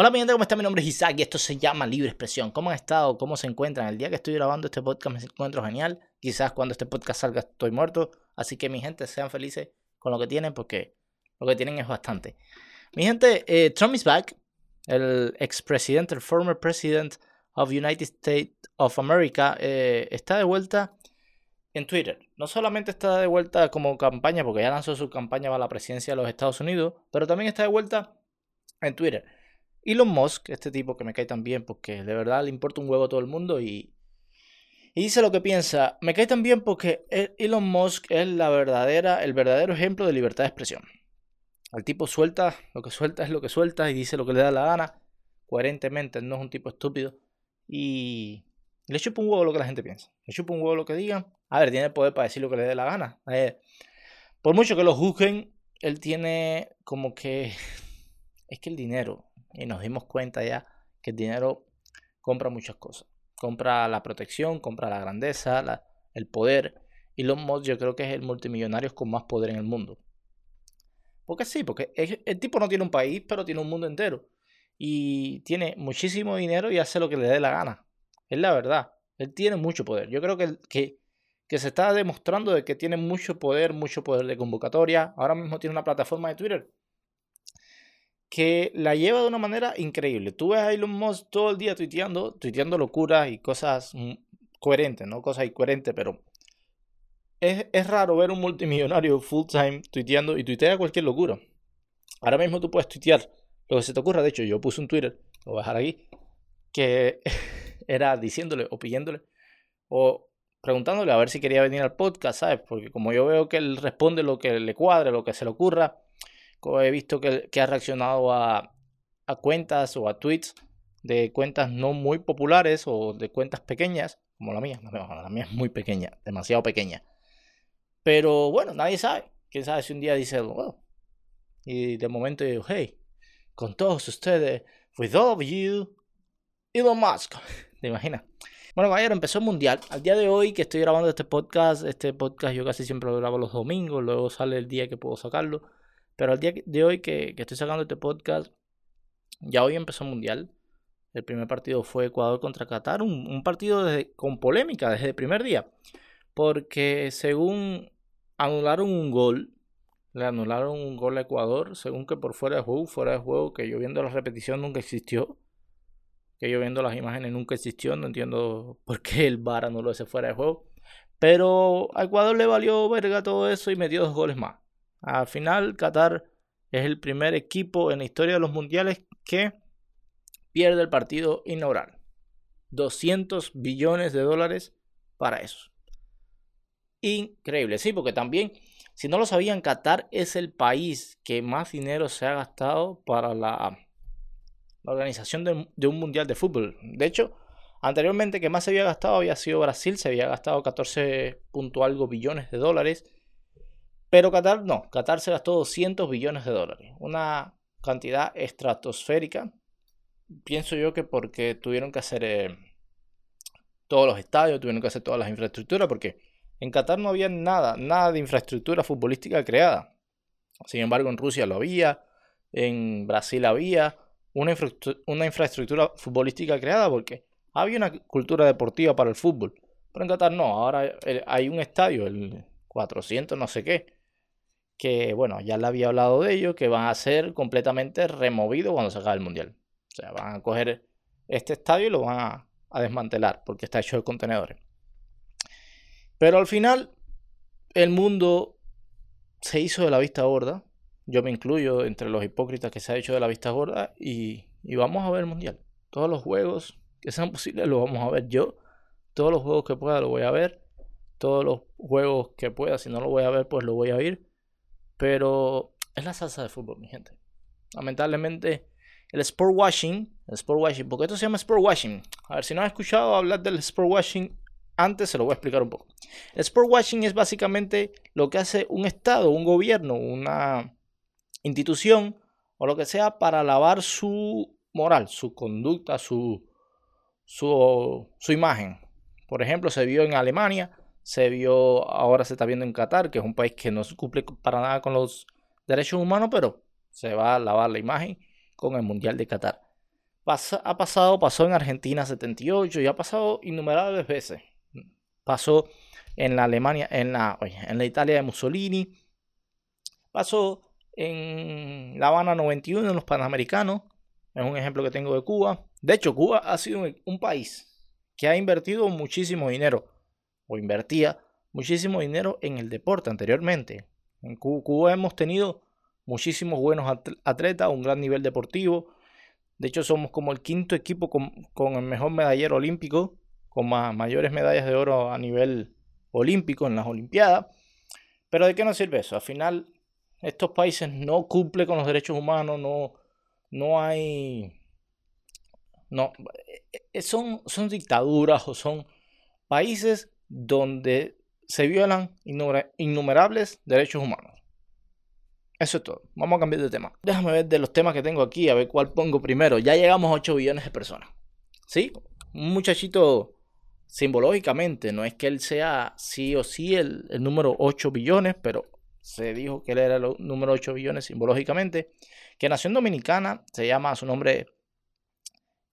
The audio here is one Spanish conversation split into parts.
Hola mi gente, ¿cómo está? Mi nombre es Isaac y esto se llama Libre Expresión. ¿Cómo han estado? ¿Cómo se encuentran? El día que estoy grabando este podcast me encuentro genial. Quizás cuando este podcast salga estoy muerto. Así que mi gente, sean felices con lo que tienen porque lo que tienen es bastante. Mi gente, eh, Trump is back. El expresidente, el former president of United States of America, eh, está de vuelta en Twitter. No solamente está de vuelta como campaña, porque ya lanzó su campaña para la presidencia de los Estados Unidos, pero también está de vuelta en Twitter. Elon Musk, este tipo que me cae tan bien porque de verdad le importa un huevo a todo el mundo y, y dice lo que piensa. Me cae tan bien porque e, Elon Musk es la verdadera, el verdadero ejemplo de libertad de expresión. El tipo suelta, lo que suelta es lo que suelta y dice lo que le da la gana, coherentemente, no es un tipo estúpido. Y le chupa un huevo lo que la gente piensa. Le chupa un huevo lo que digan. A ver, tiene poder para decir lo que le dé la gana. Por mucho que lo juzguen, él tiene como que... Es que el dinero, y nos dimos cuenta ya que el dinero compra muchas cosas. Compra la protección, compra la grandeza, el poder. Y los mods yo creo que es el multimillonario con más poder en el mundo. Porque sí, porque el tipo no tiene un país, pero tiene un mundo entero. Y tiene muchísimo dinero y hace lo que le dé la gana. Es la verdad. Él tiene mucho poder. Yo creo que, que, que se está demostrando de que tiene mucho poder, mucho poder de convocatoria. Ahora mismo tiene una plataforma de Twitter que la lleva de una manera increíble. Tú ves a Elon Musk todo el día tuiteando, tuiteando locuras y cosas mm, coherentes, no cosas incoherentes, pero es, es raro ver un multimillonario full time tuiteando y tuitea cualquier locura. Ahora mismo tú puedes tuitear lo que se te ocurra. De hecho, yo puse un Twitter, lo voy a dejar aquí, que era diciéndole o pidiéndole o preguntándole a ver si quería venir al podcast, ¿sabes? Porque como yo veo que él responde lo que le cuadre, lo que se le ocurra, he visto que, ha reaccionado a, cuentas o a tweets de cuentas no muy populares o de cuentas pequeñas, como la mía. la mía es muy pequeña, demasiado pequeña. Pero bueno, nadie sabe. Quién sabe si un día dice, well, y de momento digo, hey, con todos ustedes, with all of you, Elon Musk. ¿Te imaginas? Bueno, caballero, empezó el mundial. Al día de hoy que estoy grabando este podcast, este podcast yo casi siempre lo grabo los domingos, luego sale el día que puedo sacarlo. Pero al día de hoy que, estoy sacando este podcast, ya hoy empezó el Mundial. El primer partido fue Ecuador contra Qatar, un, partido con polémica desde el primer día. Porque según anularon un gol, le anularon un gol a Ecuador, según que por fuera de juego, fuera de juego, que yo viendo la repetición nunca existió. Que yo viendo las imágenes nunca existió, no entiendo por qué el VAR anuló ese fuera de juego. Pero a Ecuador le valió verga todo eso y metió dos goles más. Al final, Qatar es el primer equipo en la historia de los mundiales que pierde el partido inaugural. 200 billones de dólares para eso. Increíble, sí, porque también, si no lo sabían, Qatar es el país que más dinero se ha gastado para la, organización de, de, un mundial de fútbol. De hecho, anteriormente que más se había gastado había sido Brasil, se había gastado 14 punto algo billones de dólares. Pero Qatar no, Qatar se gastó 200 billones de dólares, una cantidad estratosférica. Pienso yo que porque tuvieron que hacer eh, todos los estadios, tuvieron que hacer todas las infraestructuras, porque en Qatar no había nada, nada de infraestructura futbolística creada. Sin embargo, en Rusia lo había, en Brasil había una, una infraestructura futbolística creada porque había una cultura deportiva para el fútbol. Pero en Qatar no, ahora eh, hay un estadio, el 400 no sé qué, que bueno, ya le había hablado de ello, que van a ser completamente removidos cuando se acabe el mundial. O sea, van a coger este estadio y lo van a, desmantelar porque está hecho de contenedores. Pero al final, el mundo se hizo de la vista gorda. Yo me incluyo entre los hipócritas que se ha hecho de la vista gorda y, y vamos a ver el mundial. Todos los juegos que sean posibles los vamos a ver yo. Todos los juegos que pueda los voy a ver. Todos los juegos que pueda, si no lo voy a ver, pues lo voy a ir. Pero es la salsa de fútbol, mi gente. Lamentablemente, el sport washing, el sport washing, porque esto se llama sport washing. A ver, si no has escuchado hablar del sport washing antes, se lo voy a explicar un poco. El sport washing es básicamente lo que hace un Estado, un gobierno, una institución o lo que sea para lavar su moral, su conducta, su, su, su imagen. Por ejemplo, se vio en Alemania se vio, ahora se está viendo en Qatar, que es un país que no cumple para nada con los derechos humanos, pero se va a lavar la imagen con el Mundial de Qatar. ha pasado, pasó en Argentina 78 y ha pasado innumerables veces. Pasó en la Alemania, en la, en la Italia de Mussolini. Pasó en La Habana 91 en los Panamericanos. Es un ejemplo que tengo de Cuba. De hecho, Cuba ha sido un país que ha invertido muchísimo dinero, o invertía muchísimo dinero en el deporte anteriormente. En Cuba hemos tenido muchísimos buenos atletas, un gran nivel deportivo. De hecho, somos como el quinto equipo con, el mejor medallero olímpico, con mayores medallas de oro a nivel olímpico en las Olimpiadas. Pero ¿de qué nos sirve eso? Al final, estos países no cumplen con los derechos humanos, no, no hay no, eh, eh, son, son dictaduras o son países donde se violan innumerables derechos humanos. Eso es todo. Vamos a cambiar de tema. Déjame ver de los temas que tengo aquí, a ver cuál pongo primero. Ya llegamos a 8 billones de personas. ¿Sí? Un muchachito simbológicamente, no es que él sea sí o sí el, número 8 billones, pero se dijo que él era el número 8 billones simbológicamente, que nació en Dominicana, se llama su nombre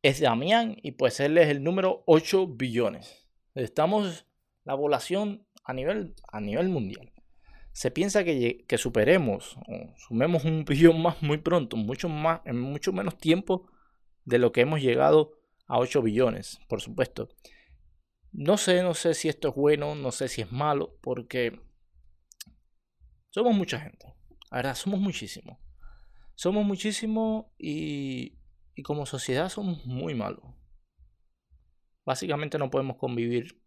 es Damián y pues él es el número 8 billones. Estamos la población a nivel, a nivel mundial. Se piensa que, que superemos o sumemos un billón más muy pronto, mucho más, en mucho menos tiempo de lo que hemos llegado a 8 billones, por supuesto. No sé, no sé si esto es bueno, no sé si es malo, porque somos mucha gente. La verdad, somos muchísimos. Somos muchísimos y y como sociedad somos muy malos. Básicamente no podemos convivir.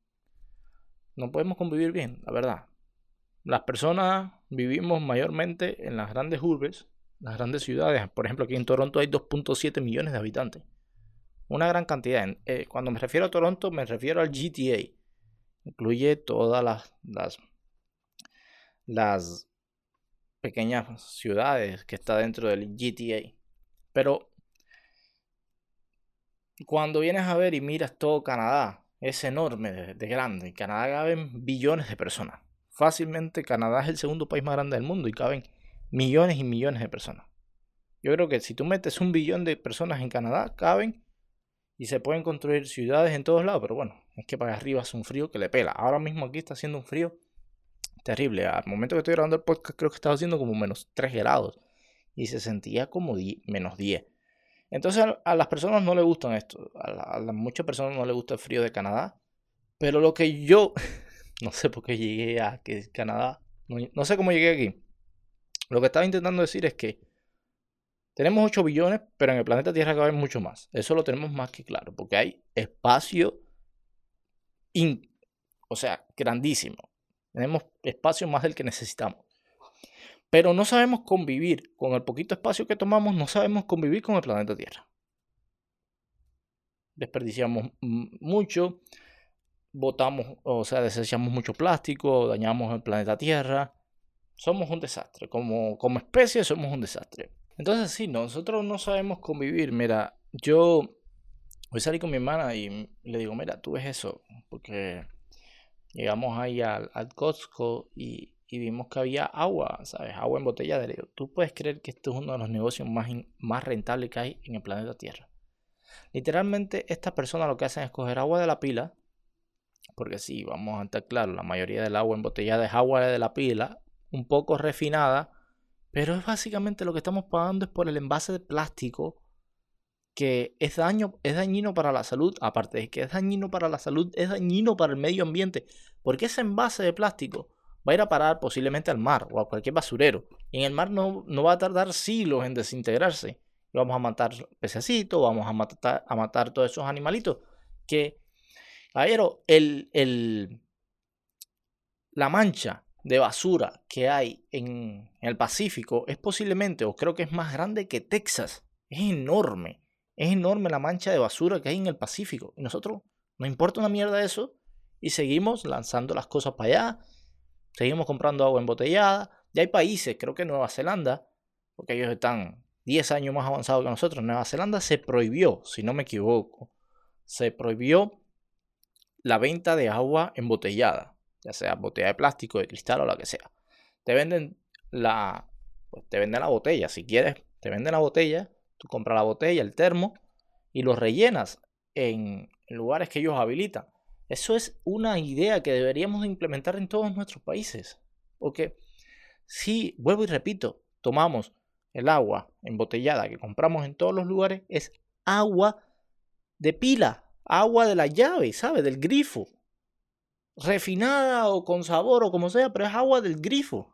No podemos convivir bien, la verdad. Las personas vivimos mayormente en las grandes urbes, las grandes ciudades. Por ejemplo, aquí en Toronto hay 2.7 millones de habitantes. Una gran cantidad. Eh, cuando me refiero a Toronto, me refiero al GTA. Incluye todas las, las, las pequeñas ciudades que está dentro del GTA. Pero cuando vienes a ver y miras todo Canadá, es enorme de, grande. En Canadá caben billones de personas. Fácilmente Canadá es el segundo país más grande del mundo y caben millones y millones de personas. Yo creo que si tú metes un billón de personas en Canadá, caben y se pueden construir ciudades en todos lados, pero bueno, es que para arriba hace un frío que le pela. Ahora mismo aquí está haciendo un frío terrible. Al momento que estoy grabando el podcast creo que estaba haciendo como menos 3 grados y se sentía como menos 10. Entonces a las personas no les gustan esto. A, muchas personas no les gusta el frío de Canadá. Pero lo que yo, no sé por qué llegué a que Canadá, no, sé cómo llegué aquí. Lo que estaba intentando decir es que tenemos 8 billones, pero en el planeta Tierra cabe mucho más. Eso lo tenemos más que claro, porque hay espacio, o sea, grandísimo. Tenemos espacio más del que necesitamos. Pero no sabemos convivir con el poquito espacio que tomamos, no sabemos convivir con el planeta Tierra. Desperdiciamos mucho, botamos, o sea, desechamos mucho plástico, dañamos el planeta Tierra. Somos un desastre. Como, como especie somos un desastre. Entonces, sí, nosotros no sabemos convivir. Mira, yo voy a salir con mi hermana y le digo, mira, tú ves eso, porque llegamos ahí al, al Costco y y vimos que había agua, ¿sabes? Agua en botella de leo. Tú puedes creer que esto es uno de los negocios más, más rentables que hay en el planeta Tierra. Literalmente, estas personas lo que hacen es coger agua de la pila, porque sí, vamos a estar claros, la mayoría del agua embotellada es agua de la pila, un poco refinada, pero es básicamente lo que estamos pagando es por el envase de plástico que es, daño, es dañino para la salud, aparte de que es dañino para la salud, es dañino para el medio ambiente, porque ese envase de plástico va a ir a parar posiblemente al mar o a cualquier basurero. Y en el mar no, no va a tardar siglos en desintegrarse. vamos a matar pececitos, vamos a matar, a matar todos esos animalitos. Que, caballero, el, el, la mancha de basura que hay en, el Pacífico es posiblemente, o creo que es más grande que Texas. Es enorme. Es enorme la mancha de basura que hay en el Pacífico. Y nosotros no importa una mierda eso. Y seguimos lanzando las cosas para allá Seguimos comprando agua embotellada. Ya hay países, creo que Nueva Zelanda, porque ellos están 10 años más avanzados que nosotros. Nueva Zelanda se prohibió, si no me equivoco, se prohibió la venta de agua embotellada, ya sea botella de plástico, de cristal o la que sea. Te venden la, pues te venden la botella, si quieres, te venden la botella, tú compras la botella, el termo, y los rellenas en lugares que ellos habilitan. Eso es una idea que deberíamos implementar en todos nuestros países. Porque si, vuelvo y repito, tomamos el agua embotellada que compramos en todos los lugares, es agua de pila, agua de la llave, ¿sabes? Del grifo. Refinada o con sabor o como sea, pero es agua del grifo.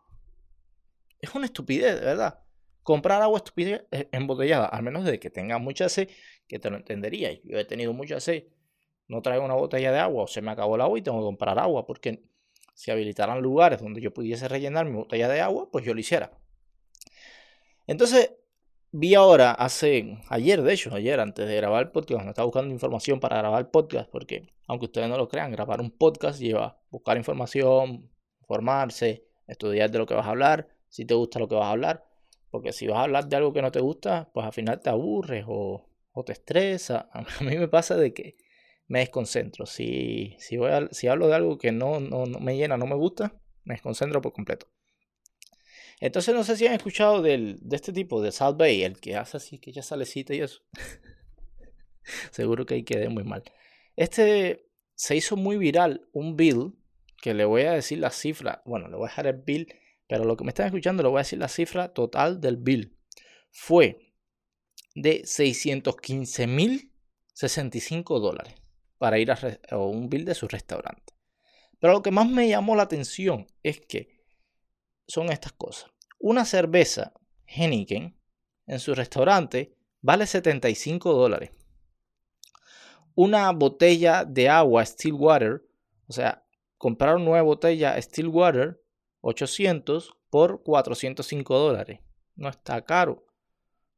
Es una estupidez, de verdad. Comprar agua estupidez eh, embotellada, al menos de que tenga mucha sed, que te lo entendería. Yo he tenido mucha sed no traigo una botella de agua o se me acabó el agua y tengo que comprar agua, porque si habilitaran lugares donde yo pudiese rellenar mi botella de agua, pues yo lo hiciera. Entonces, vi ahora, hace, ayer de hecho, ayer antes de grabar el podcast, me estaba buscando información para grabar podcast, porque aunque ustedes no lo crean, grabar un podcast lleva buscar información, formarse, estudiar de lo que vas a hablar, si te gusta lo que vas a hablar, porque si vas a hablar de algo que no te gusta, pues al final te aburres o, o te estresa. A mí me pasa de que me desconcentro. Si, si, voy si hablo de algo que no, no, me llena, no me gusta, me desconcentro por completo. Entonces no sé si han escuchado del, de este tipo, de South Bay, el que hace así, que ya salecita y eso. Seguro que ahí quedé muy mal. Este se hizo muy viral un bill, que le voy a decir la cifra, bueno, le voy a dejar el bill, pero lo que me están escuchando le voy a decir la cifra total del bill. Fue de 615 mil 65 dólares para ir a, un bill de su restaurante. Pero lo que más me llamó la atención es que son estas cosas. Una cerveza Heineken en su restaurante vale 75 dólares. Una botella de agua Stillwater, o sea, comprar una nueva botella Stillwater 800 por 405 dólares. No está caro.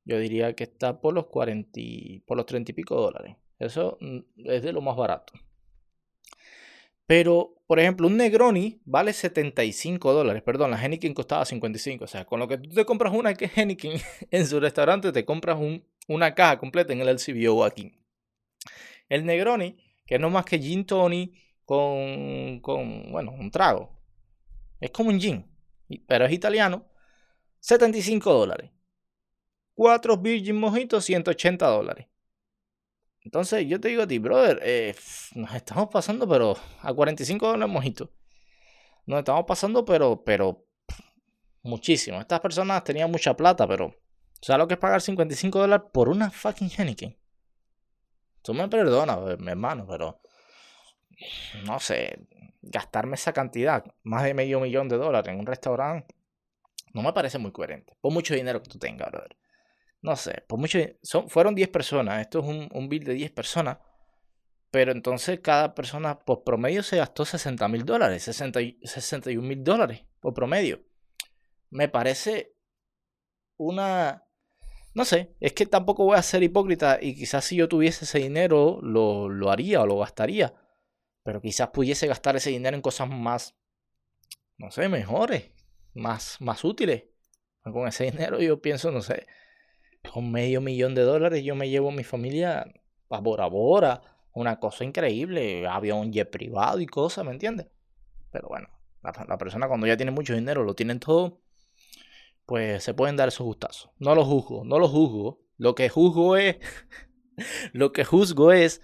Yo diría que está por los 40, por los 30 y pico dólares. Eso mm, es de lo más barato. Pero, por ejemplo, un Negroni vale 75 dólares. Perdón, la Heineken costaba 55. O sea, con lo que tú te compras una Heineken en su restaurante, te compras una caja completa en el LCBO aquí. El Negroni, que no más que gin tony con, con, bueno, un trago. Es como un gin, pero es italiano. 75 dólares. 4 Virgin Mojitos, 180 dólares. Entonces yo te digo a ti, brother, eh, nos estamos pasando, pero a 45 dólares mojito. Nos estamos pasando, pero, pero, muchísimo. Estas personas tenían mucha plata, pero, ¿sabes lo que es pagar 55 dólares por una fucking Henneken? Tú me perdonas, eh, mi hermano, pero, no sé, gastarme esa cantidad, más de medio millón de dólares en un restaurante, no me parece muy coherente. Por mucho dinero que tú tengas, brother no sé, por mucho, son, fueron 10 personas, esto es un, un bill de 10 personas, pero entonces cada persona por promedio se gastó 60 mil dólares, 61 mil dólares por promedio. Me parece una... No sé, es que tampoco voy a ser hipócrita y quizás si yo tuviese ese dinero lo, lo haría o lo gastaría, pero quizás pudiese gastar ese dinero en cosas más, no sé, mejores, más, más útiles. Con ese dinero yo pienso, no sé, con medio millón de dólares yo me llevo a mi familia a Bora Bora, una cosa increíble, avión jet privado y cosas, ¿me entiendes? Pero bueno, la, persona cuando ya tiene mucho dinero, lo tienen todo, pues se pueden dar esos gustazos. No lo juzgo, no lo juzgo. Lo que juzgo es, lo que juzgo es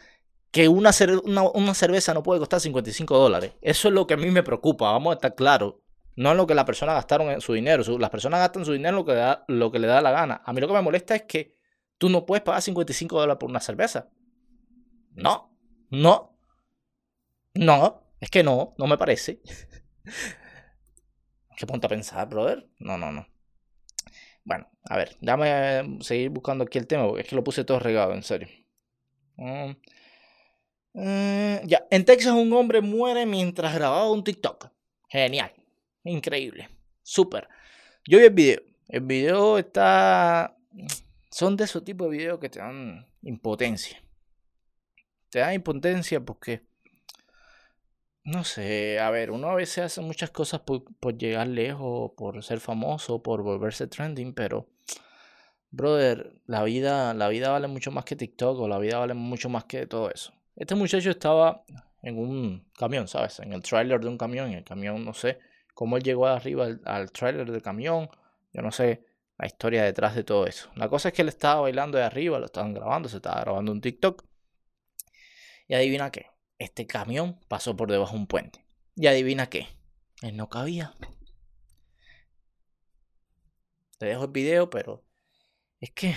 que una, una cerveza no puede costar 55 dólares. Eso es lo que a mí me preocupa, vamos a estar claros. No es lo que las personas gastaron en su dinero. Las personas gastan su dinero lo que, da, lo que le da la gana. A mí lo que me molesta es que tú no puedes pagar 55 dólares por una cerveza. No, no, no, es que no, no me parece. ¿Qué punto a pensar, brother? No, no, no. Bueno, a ver, déjame seguir buscando aquí el tema es que lo puse todo regado, en serio. Mm, eh, ya, en Texas un hombre muere mientras grababa un TikTok. Genial. Increíble. Súper. Yo vi el video. El video está... Son de esos tipos de videos que te dan impotencia. Te dan impotencia porque... No sé, a ver, uno a veces hace muchas cosas por, por llegar lejos, por ser famoso, por volverse trending, pero brother, la vida, la vida vale mucho más que TikTok o la vida vale mucho más que todo eso. Este muchacho estaba en un camión, ¿sabes? En el trailer de un camión, en el camión, no sé, cómo él llegó arriba al, al trailer del camión. Yo no sé la historia detrás de todo eso. La cosa es que él estaba bailando de arriba, lo estaban grabando, se estaba grabando un TikTok. Y adivina qué, este camión pasó por debajo de un puente. Y adivina qué, él no cabía. Te dejo el video, pero es que,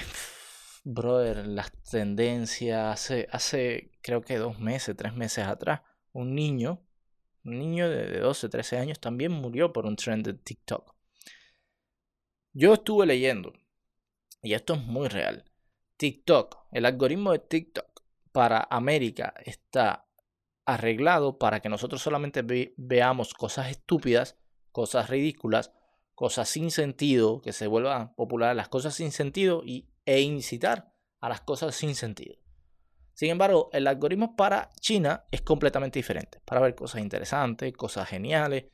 brother, las tendencias, hace, hace creo que dos meses, tres meses atrás, un niño, un niño de 12, 13 años también murió por un trend de TikTok. Yo estuve leyendo, y esto es muy real, TikTok, el algoritmo de TikTok para América está arreglado para que nosotros solamente veamos cosas estúpidas, cosas ridículas, cosas sin sentido, que se vuelvan populares las cosas sin sentido y, e incitar a las cosas sin sentido. Sin embargo, el algoritmo para China es completamente diferente, para ver cosas interesantes, cosas geniales,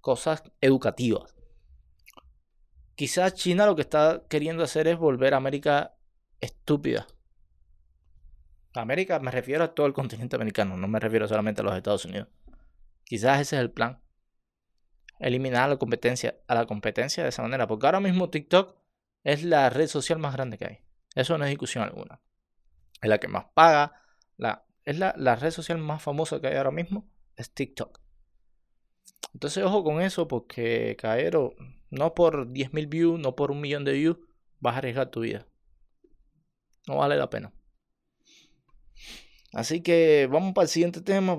cosas educativas. Quizás China lo que está queriendo hacer es volver a América estúpida. América me refiero a todo el continente americano, no me refiero solamente a los Estados Unidos. Quizás ese es el plan. Eliminar la competencia, a la competencia de esa manera. Porque ahora mismo TikTok es la red social más grande que hay. Eso no es discusión alguna. Es la que más paga. La, es la, la red social más famosa que hay ahora mismo. Es TikTok. Entonces, ojo con eso, porque Caero, no por 10.000 views, no por un millón de views, vas a arriesgar tu vida. No vale la pena. Así que vamos para el siguiente tema.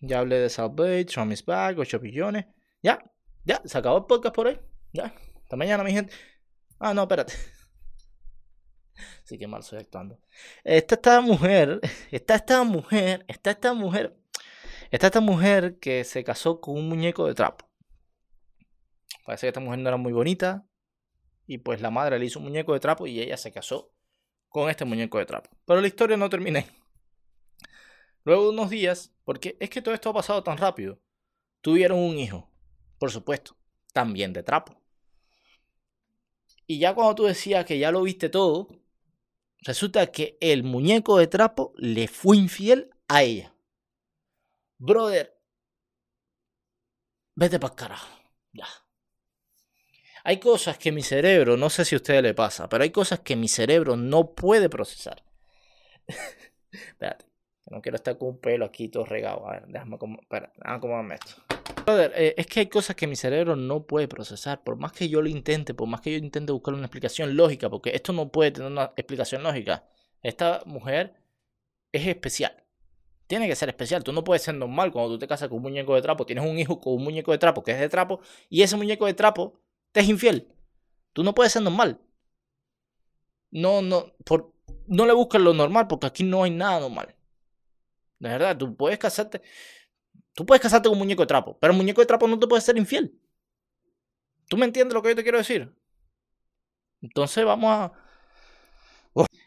Ya hablé de Bay, Trump is back, 8 billones. Ya, ya, se acabó el podcast por hoy. Ya, hasta mañana, mi gente. Ah, no, espérate. Sí que mal estoy actuando. Esta esta mujer, está esta mujer, está esta mujer Está esta mujer que se casó con un muñeco de trapo. Parece que esta mujer no era muy bonita. Y pues la madre le hizo un muñeco de trapo y ella se casó con este muñeco de trapo. Pero la historia no termina Luego de unos días, porque es que todo esto ha pasado tan rápido, tuvieron un hijo, por supuesto, también de trapo. Y ya cuando tú decías que ya lo viste todo, resulta que el muñeco de trapo le fue infiel a ella. Brother, vete para carajo. Ya. Hay cosas que mi cerebro, no sé si a ustedes le pasa, pero hay cosas que mi cerebro no puede procesar. Espérate, no quiero estar con un pelo aquí todo regado. A ver, déjame como, déjame esto. Brother, eh, es que hay cosas que mi cerebro no puede procesar. Por más que yo lo intente, por más que yo intente buscar una explicación lógica, porque esto no puede tener una explicación lógica. Esta mujer es especial tiene que ser especial. Tú no puedes ser normal cuando tú te casas con un muñeco de trapo, tienes un hijo con un muñeco de trapo que es de trapo y ese muñeco de trapo te es infiel. Tú no puedes ser normal. No, no, por, no le busques lo normal porque aquí no hay nada normal. De verdad, tú puedes casarte. Tú puedes casarte con un muñeco de trapo, pero un muñeco de trapo no te puede ser infiel. ¿Tú me entiendes lo que yo te quiero decir? Entonces vamos a...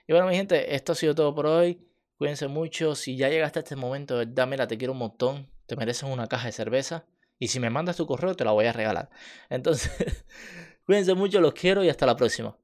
Y bueno, mi gente, esto ha sido todo por hoy. Cuídense mucho. Si ya llegaste a este momento, mira, te quiero un montón. Te mereces una caja de cerveza. Y si me mandas tu correo, te la voy a regalar. Entonces, cuídense mucho, los quiero y hasta la próxima.